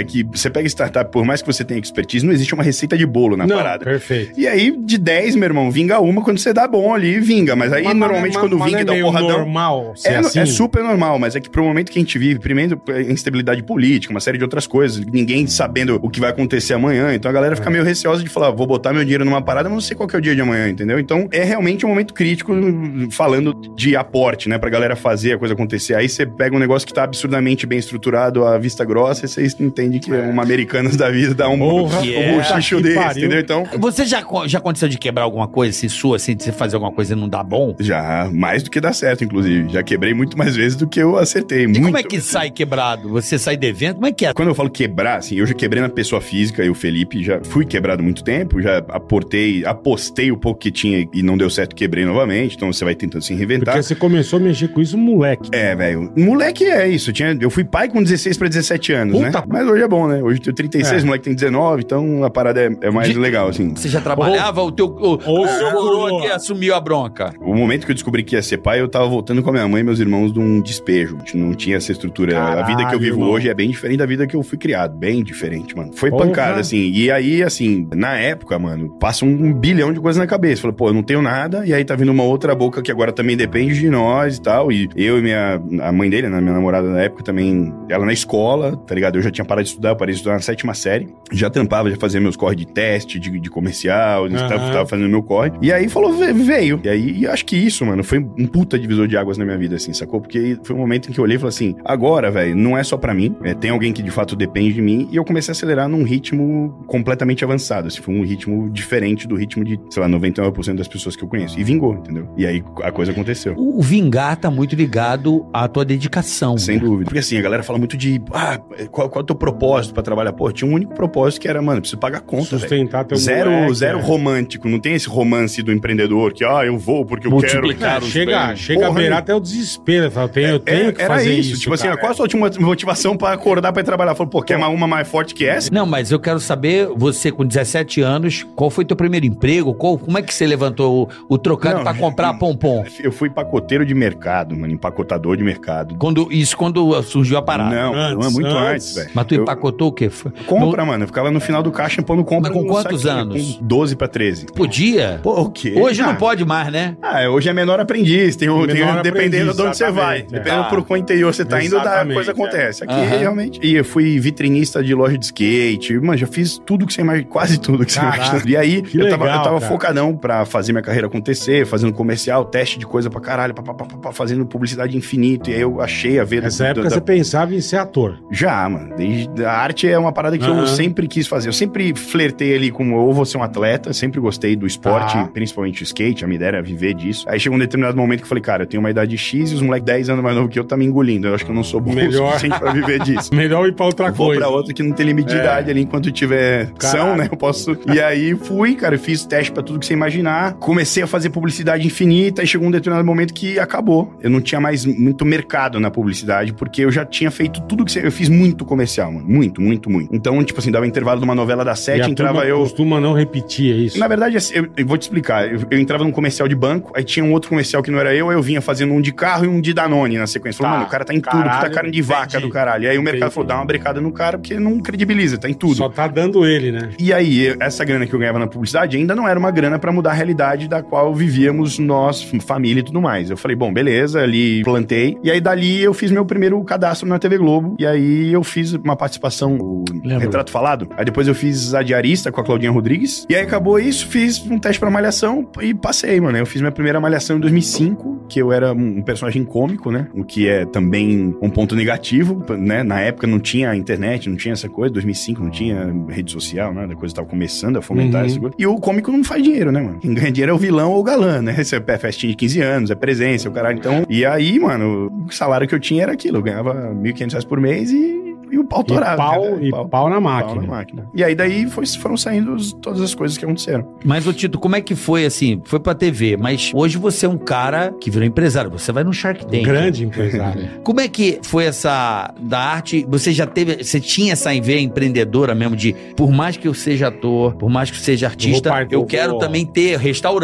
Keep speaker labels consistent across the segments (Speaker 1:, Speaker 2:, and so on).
Speaker 1: É que você pega startup, por mais que você tenha expertise, não existe uma receita de bolo na
Speaker 2: Não,
Speaker 1: parada.
Speaker 2: perfeito.
Speaker 1: E aí, de 10, meu irmão, vinga uma quando você dá bom ali, vinga. Mas aí,
Speaker 2: Mas-
Speaker 1: normalmente,
Speaker 2: mas-
Speaker 1: quando
Speaker 2: mas
Speaker 1: vinga e dá
Speaker 2: é
Speaker 1: um porradão.
Speaker 2: normal ser
Speaker 1: É,
Speaker 2: assim?
Speaker 1: é super normal, mas é que pro momento que a gente vive, primeiro, é instabilidade política, uma série de outras coisas, ninguém sabendo o que vai acontecer amanhã, então a galera
Speaker 2: É.
Speaker 1: fica meio receosa de falar, vou botar meu dinheiro numa parada, mas não sei qual que é o dia de amanhã, entendeu? Então é realmente um momento crítico falando de aporte, né, pra galera fazer a coisa acontecer. Aí você pega um negócio que tá absurdamente bem estruturado, à vista grossa, e você entende que é uma Americanas da vida dá um,
Speaker 2: Porra,
Speaker 1: um bochicho
Speaker 2: que
Speaker 1: desse,
Speaker 2: pariu.
Speaker 1: entendeu? Então,
Speaker 3: Você já, já aconteceu de quebrar alguma coisa assim, sua, assim, de você fazer alguma coisa e não dar bom?
Speaker 1: já mais do que dá certo, inclusive. Já quebrei muito mais vezes do que eu acertei.
Speaker 3: E
Speaker 1: muito.
Speaker 3: como é que sai quebrado? Você sai devendo? Como é que é?
Speaker 1: Quando eu falo quebrar, assim, eu já quebrei na pessoa física e o Felipe já fui quebrado há muito tempo, já aportei, apostei o pouco que tinha e não deu certo, quebrei novamente, então você vai tentando se reinventar.
Speaker 2: Porque você começou a mexer com isso, moleque.
Speaker 1: É, velho. Moleque é isso. Eu, tinha, eu fui pai com 16 pra 17 anos,
Speaker 2: Puta
Speaker 1: né? Mas hoje é bom, né? Hoje eu tenho 36,
Speaker 2: É.
Speaker 1: o moleque tem 19, então a parada é, é mais
Speaker 3: De-
Speaker 1: legal, assim.
Speaker 3: Você já trabalhava? O teu o,
Speaker 2: Ou
Speaker 3: o seu
Speaker 2: coroa.
Speaker 3: que assumiu a bronca?
Speaker 1: O momento que eu descobri que ia ser pai, eu tava voltando com a minha mãe e meus irmãos de um despejo. A gente não tinha essa estrutura. a vida que eu
Speaker 2: Caralho,
Speaker 1: vivo
Speaker 2: irmão.
Speaker 1: hoje é bem diferente da vida que eu fui criado. Bem diferente, mano. Foi
Speaker 2: Porra.
Speaker 1: pancada, assim. E aí, assim, na época, mano, passa um bilhão de coisas na cabeça. Falei, pô, eu não tenho nada. E aí tá vindo uma outra boca que agora também depende de nós e tal. E eu e minha... A mãe dele, né, minha namorada na época também, ela na escola, tá ligado? Eu já tinha parado de estudar, eu parei de estudar na sétima série. Já trampava, já fazia meus corre de teste, de, de comercial,
Speaker 2: Aham.
Speaker 1: tava, tava fazendo meu corre. E aí falou, "Ve- veio. E aí, acho que isso, mano, foi um puta divisor de águas na minha vida, assim, sacou? Porque foi um momento em que eu olhei e falei assim, agora, velho, não é só pra mim, é, tem alguém que de fato depende de mim, e eu comecei a acelerar num ritmo completamente avançado, assim, foi um ritmo diferente do ritmo de, sei lá, 99% das pessoas que eu conheço. E vingou, entendeu? E aí a coisa aconteceu.
Speaker 3: O vingar tá muito ligado à tua dedicação.
Speaker 1: Sem
Speaker 3: né?
Speaker 1: dúvida. Porque assim, a galera fala muito de, ah, qual, qual é o teu propósito pra trabalhar? Pô, tinha um único propósito que era, mano, preciso pagar conta.
Speaker 2: Sustentar teu
Speaker 1: Zero,
Speaker 2: moleque,
Speaker 1: zero
Speaker 2: é.
Speaker 1: romântico, não tem esse romance do empreendedor que, ah, eu vou porque eu
Speaker 3: Multiplicar
Speaker 1: quero.
Speaker 3: os
Speaker 2: chega
Speaker 3: prêmios.
Speaker 2: chega a
Speaker 1: Porra,
Speaker 2: beirar
Speaker 1: meu.
Speaker 2: até o desespero. Fala, Eu tenho, eu tenho
Speaker 1: É,
Speaker 2: que
Speaker 1: era
Speaker 2: fazer
Speaker 1: isso,
Speaker 2: isso.
Speaker 1: tipo assim,
Speaker 2: cara.
Speaker 1: qual a sua última motivação pra acordar pra ir trabalhar? Falou, pô, quer uma, uma mais forte que essa?
Speaker 3: Não, mas eu quero saber, você com 17 anos, qual foi teu primeiro emprego? Qual, como é que você levantou o, o trocado pra comprar pompom?
Speaker 1: Eu fui pacoteiro de mercado, mano, empacotador de mercado.
Speaker 3: Quando, isso quando surgiu a parada.
Speaker 1: Não, não, é
Speaker 2: Antes,
Speaker 1: muito
Speaker 2: antes.
Speaker 1: antes, velho.
Speaker 3: Mas tu
Speaker 1: Eu-
Speaker 3: empacotou o quê?
Speaker 1: Compra, mano. Eu ficava no final do caixa pondo compra.
Speaker 3: Mas com
Speaker 1: no
Speaker 3: quantos
Speaker 1: saquinho,
Speaker 3: anos?
Speaker 1: Com 12 pra 13.
Speaker 3: No- Podia?
Speaker 1: Pô, o quê?
Speaker 3: Hoje
Speaker 1: Ah,
Speaker 3: não pode mais, né?
Speaker 1: Ah, hoje é menor aprendiz, tem o, tem
Speaker 2: Menor
Speaker 1: dependendo
Speaker 2: aprendiz,
Speaker 1: de onde você vai.
Speaker 2: é.
Speaker 1: Dependendo
Speaker 3: Tá.
Speaker 1: pro qual interior você tá indo, da
Speaker 2: Exatamente,
Speaker 1: coisa
Speaker 2: é.
Speaker 1: acontece. Aqui,
Speaker 3: Aham.
Speaker 1: realmente. E eu fui vitrinista de loja de skate. Mano, já fiz tudo que você imagina, quase tudo que você imagina. E aí,
Speaker 2: que
Speaker 1: eu tava,
Speaker 2: legal,
Speaker 1: eu tava
Speaker 2: cara.
Speaker 1: focadão pra fazer minha carreira acontecer, fazendo comercial, teste de coisa pra caralho, pá, pá, pá, pá, fazendo publicidade infinito. E aí eu achei a ver
Speaker 2: Nessa época você pensava em ser ator.
Speaker 1: Já, mano. Desde, a arte é uma parada que
Speaker 2: Aham.
Speaker 1: eu sempre quis fazer. Eu sempre flertei ali com ou vou ser um atleta, sempre gostei do esporte,
Speaker 2: Tá.
Speaker 1: principalmente o skate, a minha ideia era viver disso. Aí chegou um determinado momento que eu falei, cara, eu tenho uma idade X e os moleques 10 anos mais novo que eu tá me engolindo. Eu acho que eu não sou bom
Speaker 2: Melhor.
Speaker 1: o suficiente pra viver disso.
Speaker 2: Melhor ir pra outra
Speaker 1: Vou
Speaker 2: coisa.
Speaker 1: pra outra que não tem limite de
Speaker 2: É.
Speaker 1: idade ali enquanto tiver
Speaker 2: Caralho.
Speaker 1: são, né? Eu posso. E aí fui, cara, eu fiz teste pra tudo que você imaginar. Comecei a fazer publicidade infinita e chegou um determinado momento que acabou. Eu não tinha mais muito mercado na publicidade, porque eu já tinha feito tudo que você. Eu fiz muito comercial, mano. Muito, muito, muito. Então, tipo assim, dava intervalo de uma novela das
Speaker 2: E
Speaker 1: sete,
Speaker 2: a
Speaker 1: entrava eu.
Speaker 2: costuma não repetir, é isso.
Speaker 1: Na verdade, assim, eu, eu vou te explicar. Eu, eu entrava num comercial de banco, aí tinha um outro comercial que não era eu, aí eu vinha fazendo um de carro e um de Danone na sequência. Falei,
Speaker 2: Tá.
Speaker 1: mano, o cara tá em tudo,
Speaker 2: Caralho,
Speaker 1: puta carne de vaca
Speaker 2: entendi.
Speaker 1: do caralho. E aí o mercado
Speaker 2: Entendi.
Speaker 1: falou, dá uma brecada no cara, porque não credibiliza, tá em tudo.
Speaker 2: Só tá dando ele, né?
Speaker 1: E aí, essa grana que eu ganhava na publicidade ainda não era uma grana pra mudar a realidade da qual vivíamos nós, família e tudo mais. Eu falei, bom, beleza, ali plantei. E aí, dali, eu fiz meu primeiro cadastro na TV Globo. E aí, eu fiz uma participação, o
Speaker 2: Lembro.
Speaker 1: Retrato Falado. Aí, depois, eu fiz a diarista com a Claudinha Rodrigues. E aí, acabou isso, fiz um teste pra Malhação e passei, mano. Eu fiz minha primeira Malhação em 2005, que eu era um personagem cômico, né? O que é também um ponto negativo, né? Na época não tinha internet, não tinha essa coisa. 2005 não tinha rede social, nada. A coisa tava começando a fomentar
Speaker 2: Uhum.
Speaker 1: essa coisa. E o cômico não faz dinheiro, né, mano? Quem ganha dinheiro é o vilão ou o galã, né? Esse é festinha de 15 anos, é presença, o caralho. Então, e aí, mano, o salário que eu tinha era aquilo. Eu ganhava 1.500 reais por mês e, e o pau
Speaker 2: E pau,
Speaker 1: cara.
Speaker 2: e pau, na máquina.
Speaker 1: Pau na máquina. E aí daí foi- foram saindo os- todas as coisas que aconteceram.
Speaker 3: Mas, ô Tito, como é que foi assim? Foi pra TV, mas hoje você é um cara que virou empresário. Você vai no Shark Tank.
Speaker 2: Grande empresário.
Speaker 3: Como é que foi essa da arte? Você já teve, você tinha essa veia empreendedora mesmo de, por mais que eu seja ator, por mais que eu seja artista,
Speaker 2: Eu
Speaker 3: eu quero
Speaker 2: vou-
Speaker 3: também ter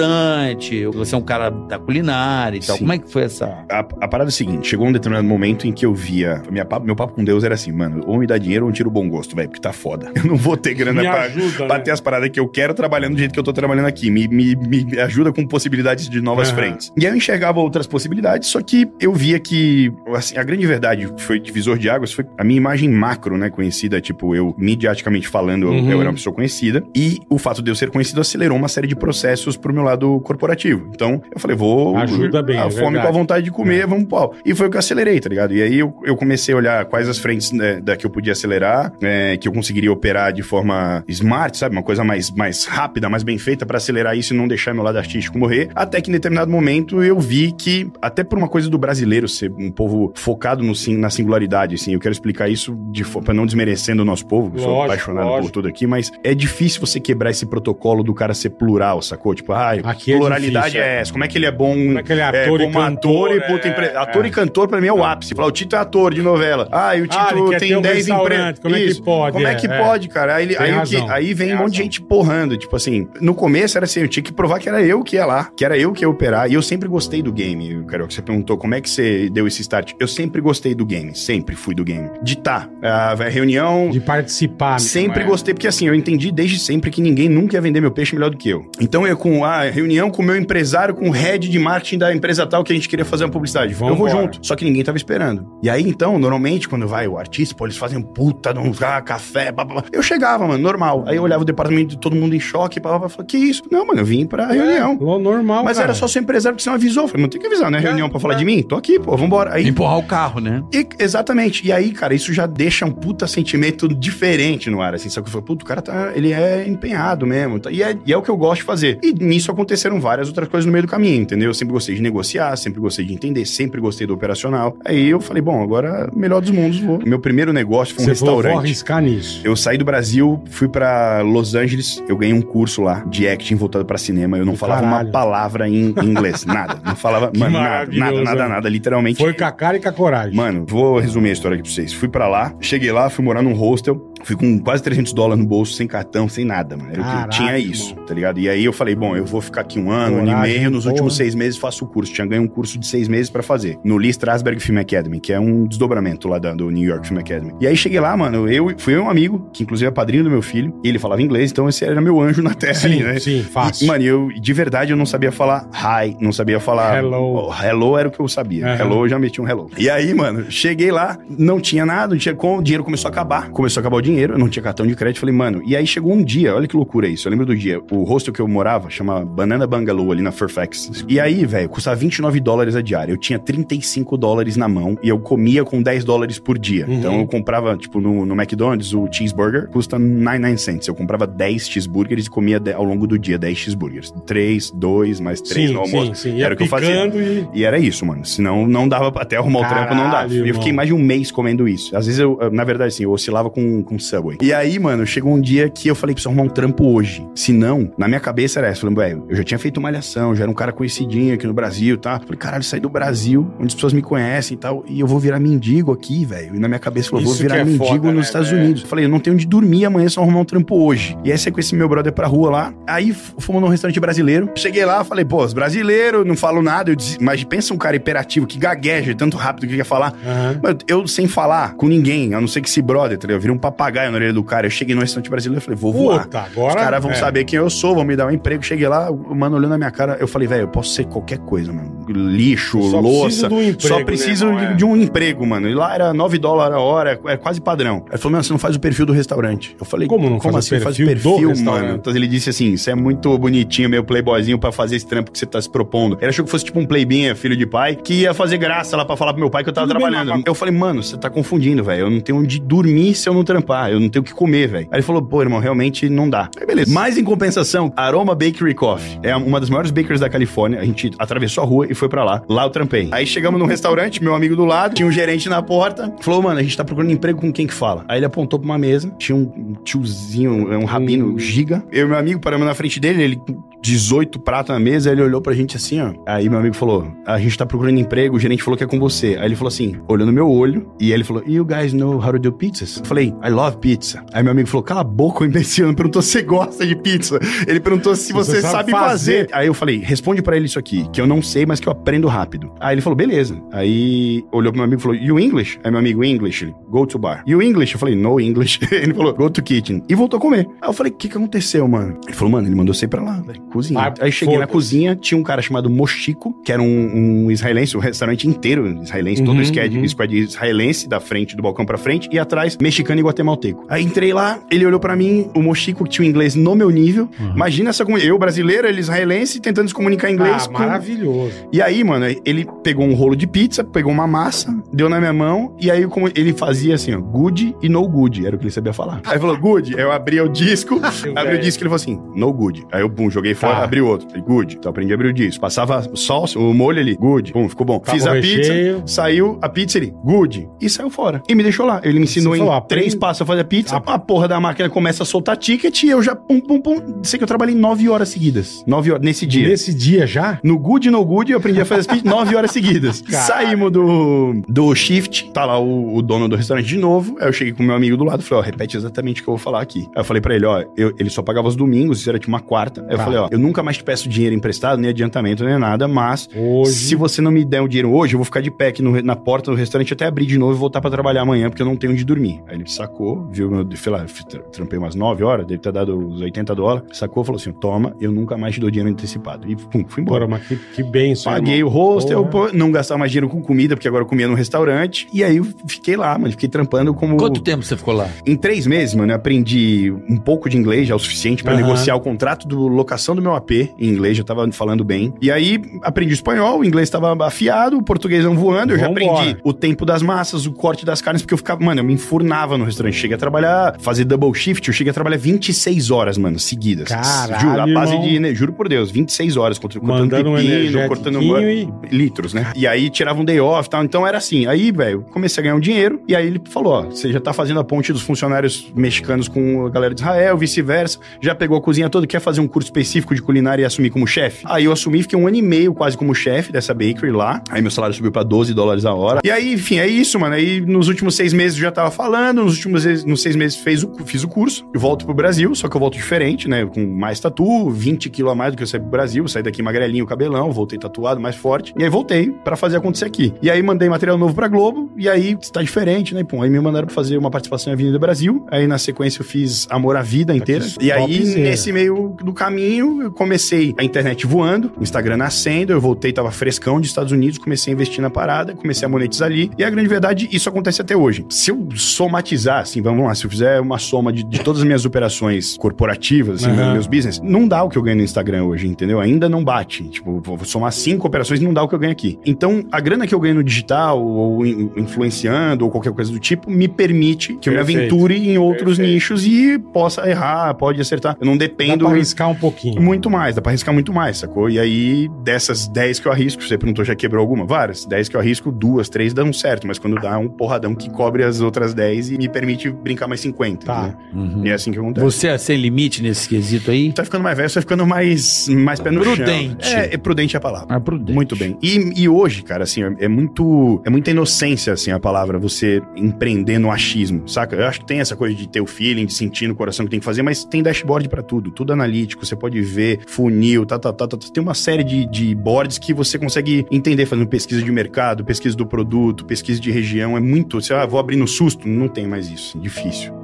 Speaker 3: restaurante. Você é um cara da culinária e tal.
Speaker 1: Sim.
Speaker 3: Como é que foi essa?
Speaker 1: A, a parada é a seguinte: chegou um determinado momento em que eu via. Minha, meu papo com Deus era assim, mano, ou me dá dinheiro ou me tira o bom gosto, velho, porque tá foda. Eu não vou ter grana
Speaker 2: Me
Speaker 1: pra,
Speaker 2: ajuda,
Speaker 1: pra
Speaker 2: né?
Speaker 1: ter as paradas que eu quero trabalhando do jeito que eu tô trabalhando aqui. Me, me, me ajuda com possibilidades de novas
Speaker 2: Aham.
Speaker 1: frentes. E aí eu enxergava outras possibilidades, só que eu via que, assim, a grande verdade que foi divisor de águas foi a minha imagem macro, né, conhecida, tipo, eu, midiaticamente falando, eu-
Speaker 2: Uhum.
Speaker 1: eu era uma pessoa conhecida, e o fato de eu ser conhecido acelerou uma série de processos pro meu lado corporativo. Então, eu falei, vou...
Speaker 2: Ajuda bem,
Speaker 1: A
Speaker 2: é
Speaker 1: fome com a
Speaker 2: verdade.
Speaker 1: vontade de comer, vamos pau. E foi o que eu acelerei, tá ligado? E aí eu, eu comecei a olhar quais as frentes né, da que eu podia acelerar, é, que eu conseguiria operar de forma smart, sabe? Uma coisa mais, mais rápida, mais bem feita pra acelerar isso e não deixar meu lado artístico morrer. Até que em determinado momento eu vi que, até por uma coisa do brasileiro ser um povo focado no, sim- na singularidade, assim, eu quero explicar isso de pra não desmerecendo o nosso povo, eu sou
Speaker 2: Lógico,
Speaker 1: apaixonado
Speaker 2: lógico.
Speaker 1: por tudo aqui, mas é difícil você quebrar esse protocolo do cara ser plural, sacou? Tipo, ah,
Speaker 2: Aqui é
Speaker 1: pluralidade
Speaker 2: difícil,
Speaker 1: é essa, como é que ele é bom
Speaker 2: Como é que ele é ator e
Speaker 1: como ator
Speaker 2: cantor,
Speaker 1: e puta
Speaker 2: é,
Speaker 1: empre-
Speaker 2: é.
Speaker 1: Ator e cantor pra mim é o ápice. Falar, o Tito é ator de novela. Ah, e o
Speaker 2: Ah,
Speaker 1: Tito
Speaker 2: ter
Speaker 1: tem
Speaker 2: um
Speaker 1: 10 empresas.
Speaker 2: como é que pode?
Speaker 1: Como é,
Speaker 2: É,
Speaker 1: que
Speaker 2: é.
Speaker 1: pode, cara? Aí, aí, que- aí vem
Speaker 2: tem
Speaker 1: um monte de gente porrando. Tipo assim, no começo era assim, eu tinha que provar que era eu que ia lá, que era eu que ia operar. E eu sempre gostei do game, Carol. Você perguntou como é que você deu esse start. Eu sempre gostei do game, sempre fui do game. De tá, a reunião,
Speaker 2: De participar.
Speaker 1: Sempre
Speaker 2: é.
Speaker 1: gostei, porque assim, eu entendi desde sempre que ninguém nunca ia vender meu peixe melhor do que eu. Então eu com a reunião com o meu empresário, com o head de marketing da empresa tal que a gente queria fazer uma publicidade. eu vou
Speaker 2: Vambora.
Speaker 1: junto. Só que ninguém tava esperando. E aí então, normalmente, quando vai o artista, pô, eles fazem puta de um ah, café, blá, blá, blá. Eu chegava, mano, normal. Aí eu olhava o departamento de todo mundo em choque, blá, blá, que isso? Não, mano, eu vim pra reunião.
Speaker 2: É, normal,
Speaker 1: Mas
Speaker 2: cara.
Speaker 1: era só seu empresário que você não avisou. Eu falei, não tem que avisar, né? Reunião pra falar de mim? Tô aqui, pô, vambora. Aí
Speaker 3: Empurrar o carro, né?
Speaker 1: e- exatamente. E aí, cara, isso já deixa um puta sentimento diferente no ar, assim. Sabe que eu falo, puto, o cara tá. Ele é empenhado mesmo. tá? E, é, e é o que eu gosto de fazer. E nisso aconteceram várias outras coisas no meio do caminho, entendeu? Eu sempre gostei de negociar, sempre gostei de entender, sempre gostei do operacional. Aí eu falei, bom, agora, melhor dos mundos, vou. Meu primeiro negócio foi um
Speaker 2: Você falou, vou
Speaker 1: restaurante.
Speaker 2: arriscar nisso.
Speaker 1: Eu saí do Brasil, fui pra Los Angeles, eu ganhei um curso lá de acting voltado pra cinema. Eu não
Speaker 2: Que
Speaker 1: falava
Speaker 2: caralho.
Speaker 1: uma palavra em inglês, nada. Não falava, mano, nada, nada, nada, nada, literalmente.
Speaker 2: Foi com a cara e com a coragem.
Speaker 1: Mano, vou resumir a história aqui pra vocês. Fui pra lá, cheguei lá, fui morar num hostel, fui com quase 300 dólares no bolso, sem cartão, sem nada, mano. Era o que eu
Speaker 2: Caraca,
Speaker 1: tinha isso, tá ligado? E aí eu falei, bom, eu vou ficar aqui um ano, um ano e
Speaker 2: Coragem,
Speaker 1: meio, nos
Speaker 2: porra.
Speaker 1: últimos seis meses faço o curso. Tinha ganho um curso de seis meses pra fazer, no Lee Strasberg Film Academy, que é um desdobramento lá do New York Film Academy. E aí cheguei lá, mano, eu fui eu e um amigo, que inclusive é padrinho do meu filho, e ele falava inglês, então esse era meu anjo na terra ali,
Speaker 2: sim,
Speaker 1: né?
Speaker 2: sim, fácil.
Speaker 1: E, mano, eu, de verdade, eu não sabia falar hi, não sabia falar.
Speaker 2: Hello.
Speaker 1: Oh, hello era o que eu sabia.
Speaker 2: Aham.
Speaker 1: Hello, eu já meti um hello. E aí, mano, cheguei lá, não tinha nada, não tinha como, o dinheiro começou a acabar. Começou a acabar o dinheiro, eu não tinha cartão de crédito. Falei, mano, e aí chegou um dia, olha que loucura isso. Eu lembro do dia, o hostel que eu morava chama Banana Bungalow ali na Fairfax. E aí, velho, custava 29 dólares a diária. Eu tinha 35 dólares na mão e eu comia com 10 dólares por dia.
Speaker 2: Uhum.
Speaker 1: Então eu comprava, tipo, no, no McDonald's, o cheeseburger custa 99 cents. Eu comprava 10 cheeseburgers e comia ao longo do dia 10 cheeseburgers. 3, 2, mais 3
Speaker 2: sim,
Speaker 1: no almoço.
Speaker 2: sim, sim.
Speaker 1: Era o que eu fazia.
Speaker 2: e...
Speaker 1: E era isso, mano. Senão não dava pra- até arrumar o trampo, não dava.
Speaker 2: Caralho,
Speaker 1: E eu fiquei mais de um mês comendo isso. Às vezes eu, eu, na verdade, assim, eu oscilava com, com Subway. E aí, mano, chegou um dia que eu falei, preciso arrumar um trampo hoje. Se não, na minha cabeça era essa. Falei, velho, eu já tinha feito uma alhação, já era um cara conhecidinho aqui no Brasil, tá? Falei, caralho, saí do Brasil, onde as pessoas me conhecem e tal, e eu vou virar mendigo aqui, velho. E na minha cabeça, falou, vou virar
Speaker 2: é
Speaker 1: mendigo
Speaker 2: foda,
Speaker 1: nos
Speaker 2: né,
Speaker 1: Estados
Speaker 2: velho?
Speaker 1: Unidos. Eu falei, eu não tenho onde dormir amanhã, só arrumar um trampo hoje. E aí saí com esse meu brother pra rua lá. Aí fomos num restaurante brasileiro. Cheguei lá, falei, pô, os brasileiros, não falo nada. Eu disse, mas pensa um cara hiperativo que gagueja tanto rápido que quer falar.
Speaker 2: Aham.
Speaker 1: Mano, eu sem falar com ninguém, a não ser que esse brother, tá ligado? Eu virei um papagaio na orelha do cara. Eu cheguei no restaurante brasileiro e falei, vou voar.
Speaker 2: Puta, agora...
Speaker 1: Os caras vão
Speaker 2: é.
Speaker 1: saber quem eu sou, vão me dar um emprego. Cheguei lá, o mano olhando na minha cara, eu falei, velho, eu posso ser qualquer coisa, mano. Lixo,
Speaker 2: Só
Speaker 1: louça.
Speaker 2: preciso emprego,
Speaker 1: só preciso
Speaker 2: né,
Speaker 1: de,
Speaker 2: É.
Speaker 1: de um emprego, mano. E lá era 9 dólares a hora, é quase padrão. Ele falou, mano, você não faz o perfil do restaurante. Eu falei,
Speaker 2: Como não faz o
Speaker 1: assim? Faz
Speaker 2: perfil do
Speaker 1: perfil,
Speaker 2: restaurante?
Speaker 1: mano. Então ele disse assim: você é muito bonitinho, meio playboyzinho pra fazer esse trampo que você tá se propondo. Ele achou que fosse tipo um playbinha, filho de pai, que ia fazer graça lá pra falar pro meu pai que eu tava
Speaker 2: Tudo bem,
Speaker 1: trabalhando.
Speaker 2: mas-
Speaker 1: Eu falei, mano, você tá confundindo, velho. Eu não tenho onde dormir se eu não trampar. Pá, eu não tenho o que comer, velho. Aí ele falou, pô, irmão, realmente não dá. Aí beleza. Mas em compensação, Aroma Bakery Coffee é uma das maiores bakers da Califórnia. A gente atravessou a rua e foi pra lá. Lá eu trampei. Aí chegamos num restaurante, meu amigo do lado, tinha um gerente na porta, falou, mano, a gente tá procurando emprego com quem que fala. Aí ele apontou pra uma mesa, tinha um tiozinho, um rabino giga. Eu e meu amigo paramos na frente dele, ele 18 pratos na mesa, ele olhou pra gente assim, ó. Aí meu amigo falou, a gente tá procurando emprego, o gerente falou que é com você. Aí ele falou assim, olhou no meu olho, e ele falou, you guys know how to do pizzas? Eu falei, I love pizza. Aí meu amigo falou, cala a boca, o imbecil, não perguntou se você gosta de pizza. Ele perguntou se você,
Speaker 2: Você
Speaker 1: sabe
Speaker 2: sabe
Speaker 1: fazer.
Speaker 2: fazer.
Speaker 1: Aí eu falei, responde pra ele isso aqui, que eu não sei, mas que eu aprendo rápido. Aí ele falou, beleza. Aí olhou pro meu amigo e falou, you English? Aí meu amigo, English. Ele, go to bar. You English? Eu falei, no English. ele falou, go to kitchen. E voltou a comer. Aí eu falei, o que que aconteceu, mano? Ele falou, mano, ele mandou você ir pra lá, velho, cozinha.
Speaker 2: Ah,
Speaker 1: Aí cheguei na cozinha, tinha um cara chamado Mochico, que era um, um israelense, o restaurante inteiro israelense, todo
Speaker 2: Uhum,
Speaker 1: o squad,
Speaker 2: uhum.
Speaker 1: squad israelense, da frente, do balcão pra frente, e atrás, mexicano e guatemalteco. Aí entrei lá, ele olhou pra mim, o Mochico que tinha o inglês no meu nível. Imagina essa comunidade, eu brasileiro, ele israelense, tentando se comunicar em inglês
Speaker 2: ah,
Speaker 1: com...
Speaker 2: maravilhoso.
Speaker 1: E aí, mano, ele pegou um rolo de pizza, pegou uma massa, deu na minha mão, e aí como ele fazia assim, ó, good e no good, era o que ele sabia falar. Aí falou, good, aí eu abri o disco, abri o disco, ele falou assim, no good. Aí eu, pum, joguei fora,
Speaker 2: Tá.
Speaker 1: abri outro, falei, good. Então aprendi a abrir o disco. Passava o salsa, o molho ali, good, pum, ficou bom. Fiz a
Speaker 2: o
Speaker 1: pizza,
Speaker 2: recheio.
Speaker 1: saiu a pizza ali, good, e saiu fora. E me deixou lá. Ele me ensinou
Speaker 2: Você
Speaker 1: em
Speaker 2: falou,
Speaker 1: três passos a fazer a pizza,
Speaker 2: Ah.
Speaker 1: a porra da máquina começa a soltar ticket e eu já, pum, pum, pum. Sei que eu trabalhei nove horas seguidas. Nove horas, nesse dia.
Speaker 2: Nesse dia já?
Speaker 1: No Good No Good, eu aprendi a fazer as pizzas nove horas seguidas. Saímos do, do shift, tá lá o, o dono do restaurante de novo. Aí eu cheguei com o meu amigo do lado falei, ó, repete exatamente o que eu vou falar aqui. Aí eu falei pra ele, ó, eu- ele só pagava os domingos, isso era tipo uma quarta. Aí eu
Speaker 2: Tá.
Speaker 1: falei, ó, eu nunca mais te peço dinheiro emprestado, nem adiantamento, nem nada, mas
Speaker 2: Hoje.
Speaker 1: se você não me der o dinheiro hoje, eu vou ficar de pé aqui no na porta do restaurante até abrir de novo e voltar pra trabalhar amanhã, porque eu não tenho onde dormir. Aí ele sacou, viu, meu, sei lá, trampei umas 9 horas, deve ter dado uns 80 dólares, sacou, falou assim, toma, eu nunca mais te dou dinheiro antecipado. E pum, fui embora.
Speaker 2: Mas que, que benção.
Speaker 1: Paguei
Speaker 2: irmão.
Speaker 1: o hostel, pô, não gastava mais dinheiro com comida, porque agora eu comia no restaurante. E aí eu fiquei lá, mano. Fiquei trampando como.
Speaker 3: Quanto tempo você ficou lá?
Speaker 1: Em três meses, mano, eu aprendi um pouco de inglês, já o suficiente pra
Speaker 2: Aham.
Speaker 1: negociar o contrato do locação do meu AP em inglês, já tava falando bem. E aí aprendi espanhol, o inglês tava afiado, o português não voando, eu já
Speaker 2: Vambora.
Speaker 1: aprendi o tempo das massas, o corte das carnes, porque eu ficava, mano, eu me enfurnava no restaurante. Cheguei a trabalhar, fazer double shift, eu cheguei a trabalhar 26 horas, mano, seguidas.
Speaker 2: Caralho,
Speaker 1: juro, a base
Speaker 2: irmão.
Speaker 1: de, né, juro por Deus, 26 horas, cortando
Speaker 2: Mandando um
Speaker 1: pepino, cortando
Speaker 2: e...
Speaker 1: litros, né? E aí tirava um day off e tal. Então era assim. Aí, velho, comecei a ganhar um dinheiro. E aí ele falou: ó, você já tá fazendo a ponte dos funcionários mexicanos com a galera de Israel, vice-versa. Já pegou a cozinha toda, quer fazer um curso específico de culinária e assumir como chefe? Aí eu assumi, fiquei um ano e meio quase como chefe dessa bakery lá. Aí meu salário subiu pra 12 dólares a hora. E aí, enfim, é isso, mano. Aí nos últimos seis meses eu já tava falando, nos últimos seis- nos seis meses fez o, fiz o curso. Eu volto pro Brasil, só que eu volto diferente, né? Com mais tatu, 20 quilos a mais do que eu saí pro Brasil. Saí daqui magrelinho, cabelão, voltei tatuado, mais forte. E aí voltei pra fazer acontecer aqui. E aí mandei material novo pra Globo, e aí tá diferente, né? Pô, aí me mandaram pra fazer uma participação em Avenida Brasil. Aí na sequência eu fiz Amor à Vida inteira. E aí, nesse meio do caminho, eu comecei a internet voando, o Instagram nascendo, eu voltei, tava frescão dos Estados Unidos, comecei a investir na parada, comecei a monetizar ali. E a grande verdade, isso acontece até hoje. Se eu somatizar, assim, vamos lá, se eu fizer uma soma de, de todas as minhas operações corporativas, assim,
Speaker 2: Aham.
Speaker 1: meus business, não dá o que eu ganho no Instagram hoje, entendeu? Ainda não bate. Tipo, vou somar cinco operações e não dá o que eu ganho aqui. Então, a grana que eu ganho no digital, ou in- influenciando, ou qualquer coisa do tipo, me permite que eu me aventure em outros
Speaker 2: Perfeito.
Speaker 1: nichos e possa errar, pode acertar. Eu não
Speaker 2: Dá
Speaker 1: dependo
Speaker 2: pra arriscar um pouquinho.
Speaker 1: Muito mais, dá pra arriscar muito mais, sacou? E aí, dessas 10 que eu arrisco, você perguntou, já quebrou alguma? Várias. 10 que eu arrisco, duas, três dão certo, mas quando dá é um porradão que cobre as outras 10 e me permite brincar mais 50.
Speaker 2: Tá.
Speaker 1: né? E é assim que acontece.
Speaker 3: Você é sem limite nesse quesito aí?
Speaker 1: Tá ficando mais velho, você tá ficando mais, mais pé no
Speaker 3: Prudente.
Speaker 1: chão. É, é prudente a palavra.
Speaker 3: Ah, prudente.
Speaker 1: Muito bem. E, e hoje, cara, assim, é, é muito. É muita inocência, assim, a palavra, você empreender no achismo, saca? Eu acho que tem essa coisa de ter o feeling, de sentir no coração que tem que fazer, mas tem dashboard pra tudo, tudo analítico, você pode ver funil, tá, tá, tá, tá. Tem uma série de, de boards que você consegue entender fazendo pesquisa de mercado, pesquisa do produto, pesquisa de região. É muito. Você, ah, vou abrir no susto. Não tem mais isso. Difícil.